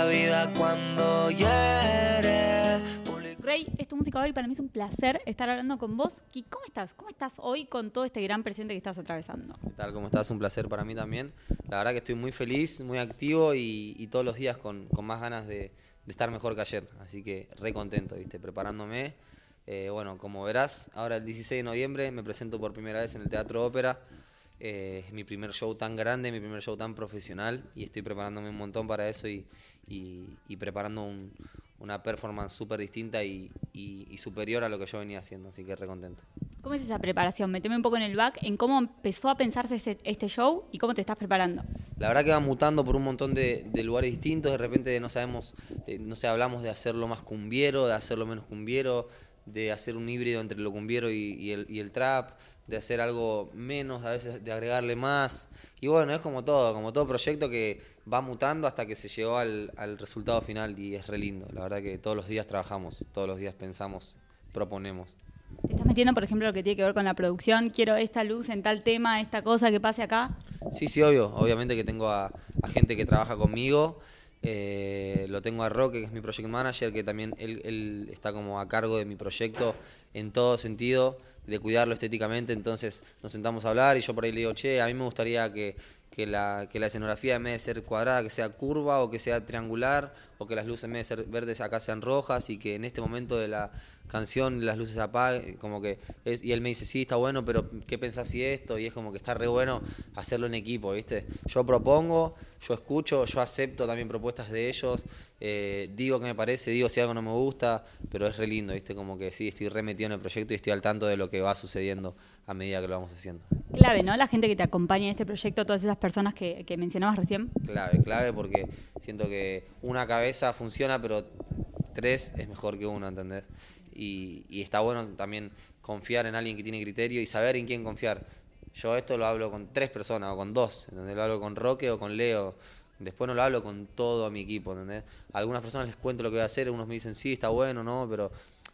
la vida cuando hiere. Rey, es tu música hoy. Para mí es un placer estar hablando con vos. ¿Y ¿Cómo estás? ¿Cómo estás hoy con todo este gran presente que estás atravesando? ¿Qué tal? ¿Cómo estás? Un placer para mí también. La verdad que estoy muy feliz, muy activo y, y todos los días con, con más ganas de, de estar mejor que ayer. Así que re contento, ¿viste? Preparándome. Eh, bueno, como verás, ahora el 16 de noviembre me presento por primera vez en el Teatro Ópera. Eh, es mi primer show tan grande, mi primer show tan profesional y estoy preparándome un montón para eso y, y- y preparando un- una performance súper distinta y, y- superior a lo que yo venía haciendo, así que re contento. ¿Cómo es esa preparación? Meteme un poco en el back en cómo empezó a pensarse ese- este show y cómo te estás preparando. La verdad que va mutando por un montón de, de lugares distintos, de repente no sabemos, eh, no sé, hablamos de hacerlo más cumbiero, de hacerlo menos cumbiero, de hacer un híbrido entre lo cumbiero y, y el, y el trap, de hacer algo menos, a veces de agregarle más. Y bueno, es como todo, como todo proyecto que va mutando hasta que se llegó al, al resultado final y es re lindo. La verdad que todos los días trabajamos, todos los días pensamos, proponemos. ¿Te estás metiendo, por ejemplo, lo que tiene que ver con la producción? Quiero esta luz en tal tema, esta cosa que pase acá. Sí, sí, obvio. Obviamente que tengo a, a gente que trabaja conmigo. Eh, lo tengo a Roque, que es mi project manager, que también él, él está como a cargo de mi proyecto en todo sentido, de cuidarlo estéticamente. Entonces nos sentamos a hablar y yo por ahí le digo, che, a mí me gustaría que, que la, que la escenografía en vez de ser cuadrada, que sea curva o que sea triangular, o que las luces en vez de ser verdes acá sean rojas y que en este momento de la canción las luces se apaguen, como que es- y él me dice, sí, está bueno, pero ¿qué pensás si esto? Y es como que está re bueno hacerlo en equipo, ¿viste? Yo propongo, yo escucho, yo acepto también propuestas de ellos, eh, digo que me parece, digo si algo no me gusta, pero es re lindo, ¿viste? Como que sí, estoy re metido en el proyecto y estoy al tanto de lo que va sucediendo a medida que lo vamos haciendo. Clave, ¿no? La gente que te acompaña en este proyecto, todas esas personas que, que mencionabas recién. Clave, clave porque siento que una cabeza funciona, pero tres es mejor que uno, ¿entendés? Y, y está bueno también confiar en alguien que tiene criterio y saber en quién confiar. Yo esto lo hablo con tres personas o con dos, ¿entendés? Lo hablo con Roque o con Leo. Después no lo hablo con todo mi equipo, ¿entendés? Algunas personas les cuento lo que voy a hacer, unos me dicen sí, está bueno, no, pero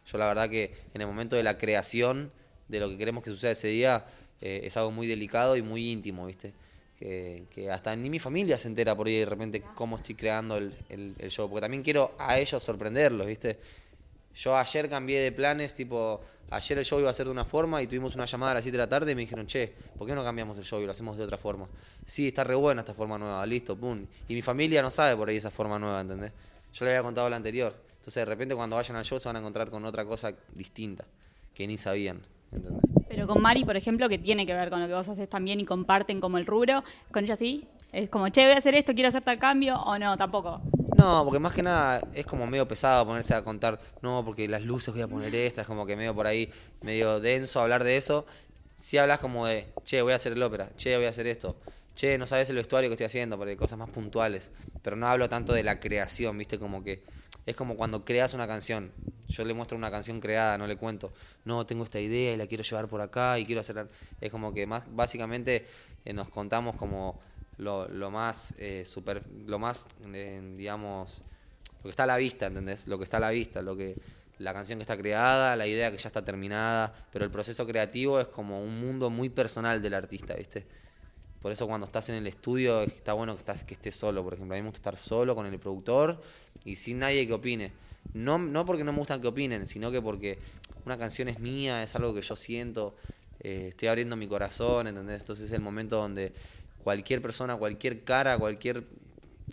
yo la verdad que en el momento de la creación de lo que queremos que suceda ese día eh, es algo muy delicado y muy íntimo, ¿viste? Que, hasta ni mi familia se entera por ahí de repente cómo estoy creando el, el- el show, porque también quiero a ellos sorprenderlos, ¿viste? Yo ayer cambié de planes, tipo, ayer el show iba a ser de una forma y tuvimos una llamada a las 7 de la tarde y me dijeron, che, ¿por qué no cambiamos el show y lo hacemos de otra forma? Sí, está re buena esta forma nueva, listo, pum. Y mi familia no sabe por ahí esa forma nueva, ¿entendés? Yo le había contado la anterior. Entonces de repente cuando vayan al show se van a encontrar con otra cosa distinta, que ni sabían, ¿entendés? Pero con Mari, por ejemplo, que tiene que ver con lo que vos haces también y comparten como el rubro, con ella sí. Es como, che, voy a hacer esto, quiero hacer tal cambio, o no, tampoco. No, porque más que nada es como medio pesado ponerse a contar, no, porque las luces voy a poner esta, es como que medio por ahí, medio denso hablar de eso. Si hablas como de, che, voy a hacer el ópera, che, voy a hacer esto, che, no sabes el vestuario que estoy haciendo, porque hay cosas más puntuales. Pero no hablo tanto de la creación, viste, como que es como cuando creas una canción. Yo le muestro una canción creada, no le cuento, no, tengo esta idea y la quiero llevar por acá y quiero hacer... Es como que más, básicamente eh, nos contamos como lo, más eh, super, lo más, eh, digamos, lo que está a la vista, ¿entendés? Lo que está a la vista, lo que la canción que está creada, la idea que ya está terminada, pero el proceso creativo es como un mundo muy personal del artista, ¿viste? Por eso cuando estás en el estudio está bueno que, estás, estés solo, por ejemplo. A mí me gusta estar solo con el productor y sin nadie que opine. No, no porque no me gustan que opinen, sino que porque una canción es mía, es algo que yo siento, eh, estoy abriendo mi corazón, ¿entendés? Entonces es el momento donde cualquier persona, cualquier cara, cualquier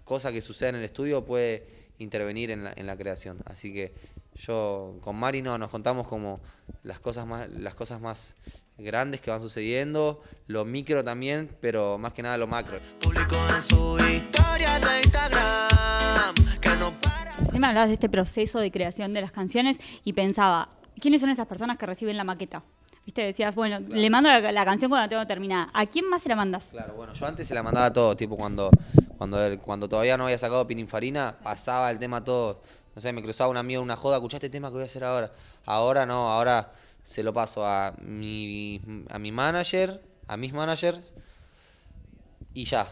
cosa que suceda en el estudio puede intervenir en la, en la creación. Así que yo con Mari no, nos contamos como las cosas más, las cosas más grandes que van sucediendo, lo micro también, pero más que nada lo macro. Publicó en su historia de Instagram que no para. Recién me hablabas de este proceso de creación de las canciones y pensaba, ¿quiénes son esas personas que reciben la maqueta? Viste, decías, bueno, le mando la, la canción cuando la tengo terminada. ¿A quién más se la mandas? Claro, bueno, yo antes se la mandaba todo, tipo cuando cuando él- cuando todavía no había sacado Pininfarina, pasaba el tema todo. No sé, me cruzaba un amigo una joda, escuchaste el tema que voy a hacer ahora. Ahora no, ahora se lo paso a mi a mi manager, a mis managers y ya.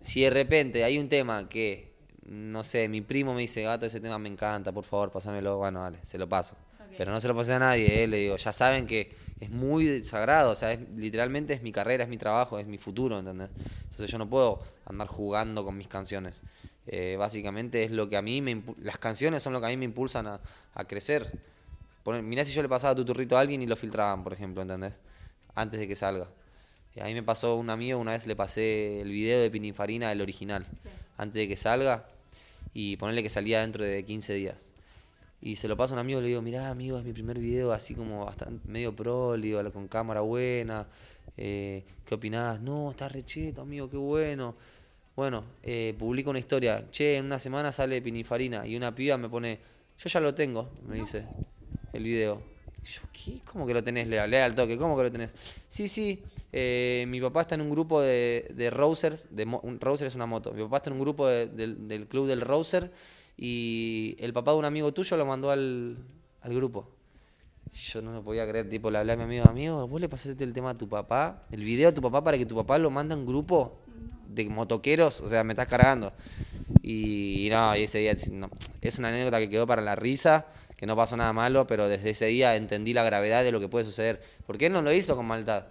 Si de repente hay un tema que no sé, mi primo me dice, gato, ese tema me encanta, por favor, pásamelo, bueno, vale, se lo paso. Pero no se lo pasé a nadie, eh, le digo, ya saben que es muy sagrado, o sea, es, literalmente es mi carrera, es mi trabajo, es mi futuro, ¿entendés? Entonces yo no puedo andar jugando con mis canciones. Eh, básicamente es lo que a mí me las canciones son lo que a mí me impulsan a, a crecer. Poner, mirá si yo le pasaba tu turrito a alguien y lo filtraban, por ejemplo, ¿entendés? Antes de que salga. A mí me pasó un amigo, una vez le pasé el video de Pininfarina, el original, antes de que salga, y ponerle que salía dentro de 15 días. Y se lo paso a un amigo y le digo, mirá amigo, es mi primer video así como bastante medio pro, le digo, con cámara buena, eh, ¿qué opinás? No, está recheto, amigo, qué bueno. Bueno, eh, publico una historia, che, en una semana sale Pininfarina, y una piba me pone, yo ya lo tengo, me dice, el video. Yo, ¿qué? ¿Cómo que lo tenés? Le hablé al toque, ¿cómo que lo tenés? Sí, sí, eh, mi papá está en un grupo de, de Rousers, de un es una moto, mi papá está en un grupo de- del, club del Rouser y el papá de un amigo tuyo lo mandó al, al grupo. Yo no lo podía creer, tipo, le hablé a mi amigo, amigo, vos le pasaste el tema a tu papá, el video a tu papá para que tu papá lo mande a un grupo de motoqueros, o sea, me estás cargando. Y, no, y ese día no, es una anécdota que quedó para la risa, que no pasó nada malo, pero desde ese día entendí la gravedad de lo que puede suceder. Porque él no lo hizo con maldad.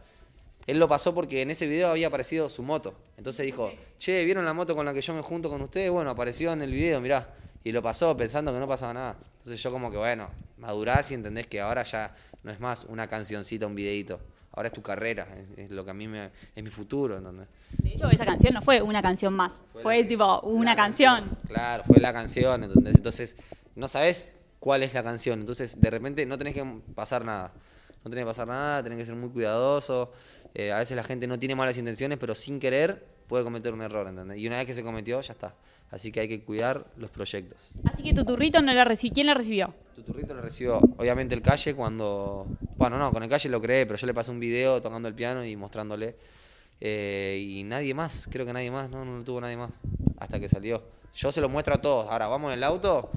Él lo pasó porque en ese video había aparecido su moto. Entonces dijo, che, ¿vieron la moto con la que yo me junto con ustedes? Bueno, apareció en el video, mirá. Y lo pasó pensando que no pasaba nada. Entonces yo como que, bueno, madurás y entendés que ahora ya no es más una cancioncita, un videito. Ahora es tu carrera, es, es lo que a mí me, es mi futuro, ¿entendés? De hecho, esa canción no fue una canción más. Fue, tipo una canción. Claro, fue la canción, ¿entendés? Entonces, no sabes cuál es la canción. Entonces, de repente, no tenés que pasar nada. No tenés que pasar nada, tenés que ser muy cuidadoso. Eh, a veces la gente no tiene malas intenciones, pero sin querer puede cometer un error, ¿entendés? Y una vez que se cometió, ya está. Así que hay que cuidar los proyectos. Así que tu turrito no la recibió. ¿Quién la recibió? Tu turrito lo recibió, obviamente, el calle cuando. Bueno, no, con el calle lo creé, pero yo le pasé un video tocando el piano y mostrándole. Eh, y nadie más, creo que nadie más, no, no lo tuvo nadie más. Hasta que salió. Yo se lo muestro a todos. Ahora, vamos en el auto,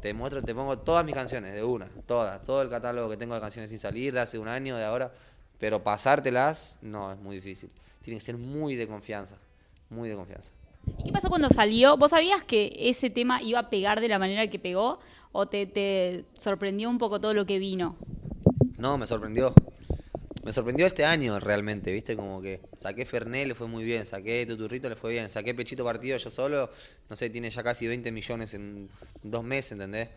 te muestro, te pongo todas mis canciones, de una, todas, todo el catálogo que tengo de canciones sin salir, de hace un año, de ahora. Pero pasártelas, no, es muy difícil. Tiene que ser muy de confianza, muy de confianza. ¿Y qué pasó cuando salió? ¿Vos sabías que ese tema iba a pegar de la manera que pegó? ¿O te, sorprendió un poco todo lo que vino? No, me sorprendió. Me sorprendió este año realmente, ¿viste? Como que saqué Fernet, le fue muy bien, saqué Tuturrito, le fue bien, saqué Pechito Partido yo solo, no sé, tiene ya casi 20 millones en dos meses, ¿entendés?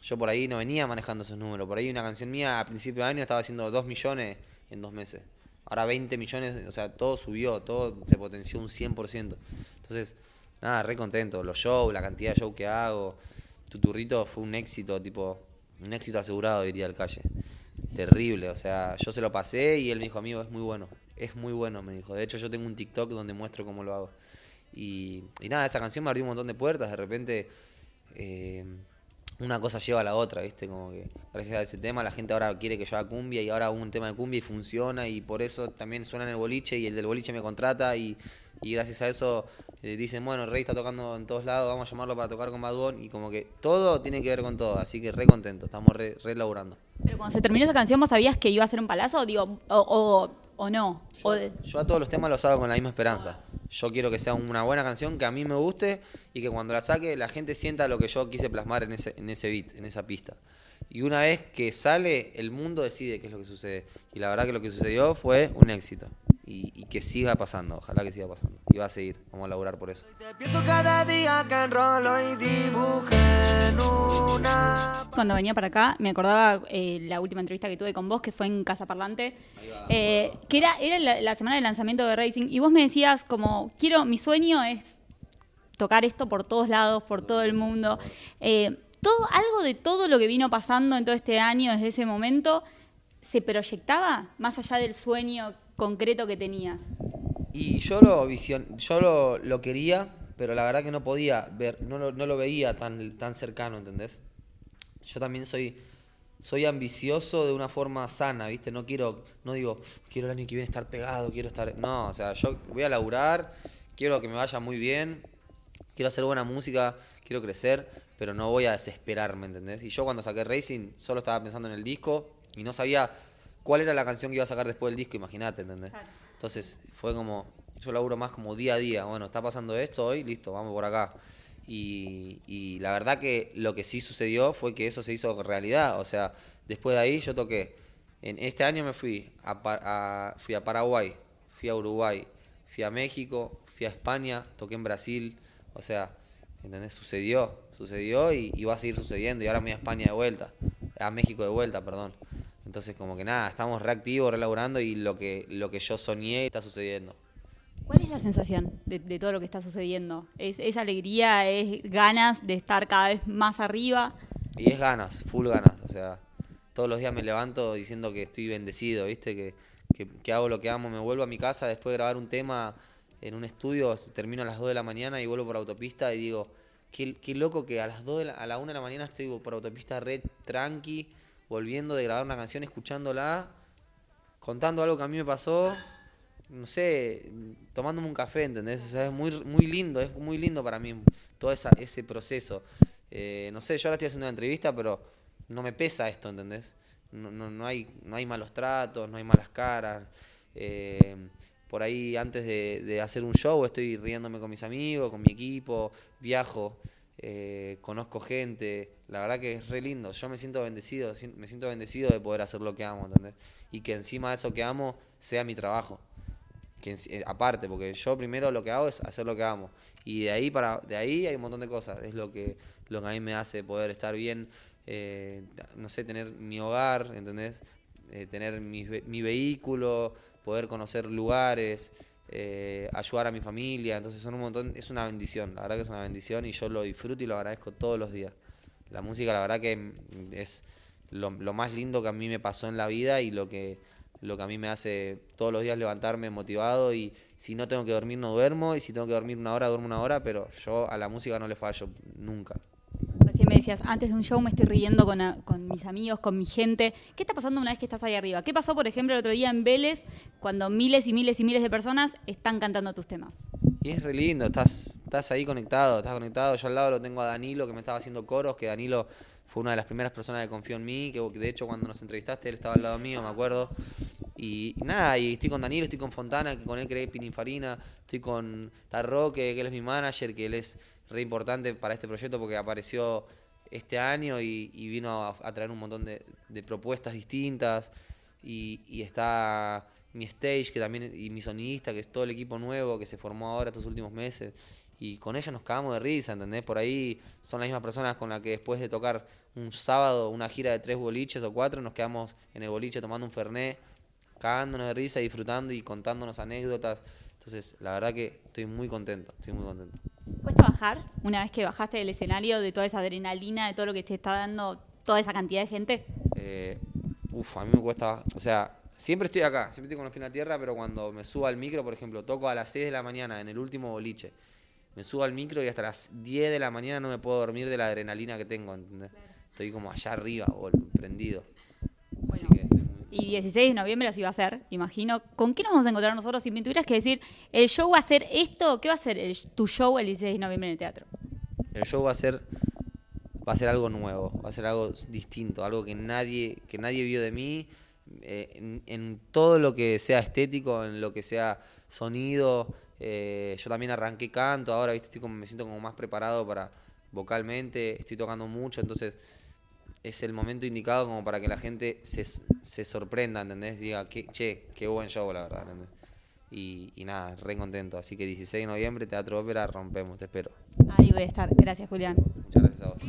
Yo por ahí no venía manejando esos números, por ahí una canción mía a principio de año estaba haciendo 2 millones en dos meses. Ahora 20 millones, o sea, todo subió, todo se potenció un 100%. Entonces, nada, re contento. Los shows, la cantidad de shows que hago. Tuturrito fue un éxito, tipo, un éxito asegurado, diría el calle. Terrible, o sea, yo se lo pasé y él me dijo, amigo, es muy bueno. Es muy bueno, me dijo. De hecho, yo tengo un TikTok donde muestro cómo lo hago. Y, y nada, esa canción me abrió un montón de puertas. De repente, eh, una cosa lleva a la otra, ¿viste? Como que gracias a ese tema la gente ahora quiere que yo haga cumbia y ahora hago un tema de cumbia y funciona y por eso también suena en el boliche y el del boliche me contrata y, y gracias a eso eh, dicen, bueno, Rey está tocando en todos lados, vamos a llamarlo para tocar con Bad y como que todo tiene que ver con todo, así que re contento, estamos re, re laburando. Pero cuando se terminó esa canción, ¿vos sabías que iba a ser un palazo? Digo, o, o, o no. O de- Yo a todos los temas los hago con la misma esperanza. Yo quiero que sea una buena canción, que a mí me guste y que cuando la saque la gente sienta lo que yo quise plasmar en ese, en ese beat, en esa pista. Y una vez que sale, el mundo decide qué es lo que sucede. Y la verdad que lo que sucedió fue un éxito. Y, y que siga pasando, ojalá que siga pasando. Y va a seguir, vamos a laburar por eso. Cuando venía para acá, me acordaba eh, la última entrevista que tuve con vos, que fue en Casa Parlante, eh, que era, era la, la semana de lanzamiento de Racing, y vos me decías como, quiero, mi sueño es tocar esto por todos lados, por todo el mundo. Eh, todo, algo de todo lo que vino pasando en todo este año, desde ese momento, se proyectaba más allá del sueño concreto que tenías. Y yo lo vision, yo lo, lo quería, pero la verdad que no podía ver, no lo, no lo veía tan, tan cercano, ¿entendés? Yo también soy, soy ambicioso de una forma sana, ¿viste? No quiero, no digo, quiero el año que viene estar pegado, quiero estar. No, o sea, yo voy a laburar, quiero que me vaya muy bien, quiero hacer buena música, quiero crecer, pero no voy a desesperarme, ¿entendés? Y yo cuando saqué Racing solo estaba pensando en el disco y no sabía cuál era la canción que iba a sacar después del disco, imagínate, ¿entendés? Entonces fue como, yo laburo más como día a día, bueno, está pasando esto hoy, listo, vamos por acá. Y, y la verdad que lo que sí sucedió fue que eso se hizo realidad, o sea, después de ahí yo toqué, en este año me fui a, a- fui a Paraguay, fui a Uruguay, fui a México, fui a España, toqué en Brasil, o sea, ¿Entendés? Sucedió, sucedió y, y va a seguir sucediendo. Y ahora me voy a España de vuelta, a México de vuelta, perdón. Entonces, como que nada, estamos reactivos, relaborando y lo que, lo que yo soñé está sucediendo. ¿Cuál es la sensación de, de todo lo que está sucediendo? ¿Es, ¿Es alegría? ¿Es ganas de estar cada vez más arriba? Y es ganas, full ganas. O sea, todos los días me levanto diciendo que estoy bendecido, ¿viste? Que, que, que hago lo que amo. Me vuelvo a mi casa después de grabar un tema en un estudio, termino a las 2 de la mañana y vuelvo por autopista y digo, qué, qué loco que a las 2 de la, a la 1 de la mañana estoy por autopista red tranqui, volviendo de grabar una canción, escuchándola, contando algo que a mí me pasó, no sé, tomándome un café, ¿entendés? O sea, es muy, muy lindo, es muy lindo para mí todo esa, ese proceso. Eh, no sé, yo ahora estoy haciendo una entrevista, pero no me pesa esto, ¿entendés? No, no, no, hay, no hay malos tratos, no hay malas caras. Eh, por ahí antes de, hacer un show estoy riéndome con mis amigos, con mi equipo, viajo, eh, conozco gente. La verdad que es re lindo. Yo me siento bendecido, me siento bendecido de poder hacer lo que amo, ¿entendés? Y que encima de eso que amo sea mi trabajo. Que en, aparte, porque yo primero lo que hago es hacer lo que amo. Y de ahí para de ahí hay un montón de cosas. Es lo que, lo que a mí me hace poder estar bien eh, no sé, tener mi hogar, ¿entendés? Eh, tener mi, mi, vehículo, poder conocer lugares, eh, ayudar a mi familia, entonces son un montón, es una bendición, la verdad que es una bendición y yo lo disfruto y lo agradezco todos los días. La música la verdad que es lo, más lindo que a mí me pasó en la vida y lo que, lo que a mí me hace todos los días levantarme motivado y si no tengo que dormir no duermo y si tengo que dormir una hora duermo una hora, pero yo a la música no le fallo nunca recién me decías, antes de un show me estoy riendo con, con, mis amigos, con mi gente. ¿Qué está pasando una vez que estás ahí arriba? ¿Qué pasó, por ejemplo, el otro día en Vélez, cuando miles y miles y miles de personas están cantando tus temas? Y es re lindo, estás, estás ahí conectado, estás conectado. Yo al lado lo tengo a Danilo, que me estaba haciendo coros, que Danilo fue una de las primeras personas que confió en mí, que de hecho cuando nos entrevistaste él estaba al lado mío, me acuerdo. Y, nada, y estoy con Danilo, estoy con Fontana, que con él creé Pininfarina, estoy con Tarroque, que él es mi manager, que él es re importante para este proyecto porque apareció este año y, vino a, traer un montón de, propuestas distintas y, está mi stage que también y mi sonidista que es todo el equipo nuevo que se formó ahora estos últimos meses y con ellos nos cagamos de risa, ¿entendés? Por ahí son las mismas personas con las que después de tocar un sábado una gira de tres boliches o cuatro nos quedamos en el boliche tomando un fernet, cagándonos de risa, disfrutando y contándonos anécdotas. Entonces, la verdad que estoy muy contento, estoy muy contento. ¿Cuesta bajar una vez que bajaste del escenario de toda esa adrenalina, de todo lo que te está dando toda esa cantidad de gente? Eh, uf, a mí me cuesta, o sea, siempre estoy acá, siempre estoy con los pies en la tierra, pero cuando me subo al micro, por ejemplo, toco a las 6 de la mañana en el último boliche, me subo al micro y hasta las 10 de la mañana no me puedo dormir de la adrenalina que tengo, ¿entendés? Claro. Estoy como allá arriba, prendido. Bueno. Así que y 16 de noviembre así va a ser, imagino. ¿Con qué nos vamos a encontrar nosotros? Si me tuvieras que decir, el show va a ser esto, ¿qué va a ser el, tu show el 16 de noviembre en el teatro? El show va a ser va a ser algo nuevo, va a ser algo distinto, algo que nadie que nadie vio de mí eh, en, en, todo lo que sea estético, en lo que sea sonido. Eh, yo también arranqué canto, ahora ¿viste? Estoy como, me siento como más preparado para vocalmente, estoy tocando mucho, entonces es el momento indicado como para que la gente se, se sorprenda, ¿entendés? Diga, que, che, qué buen show, la verdad, ¿entendés? Y, y, nada, re contento. Así que 16 de noviembre, Teatro Ópera, rompemos, te espero. Ahí voy a estar. Gracias, Julián. Muchas gracias a vos.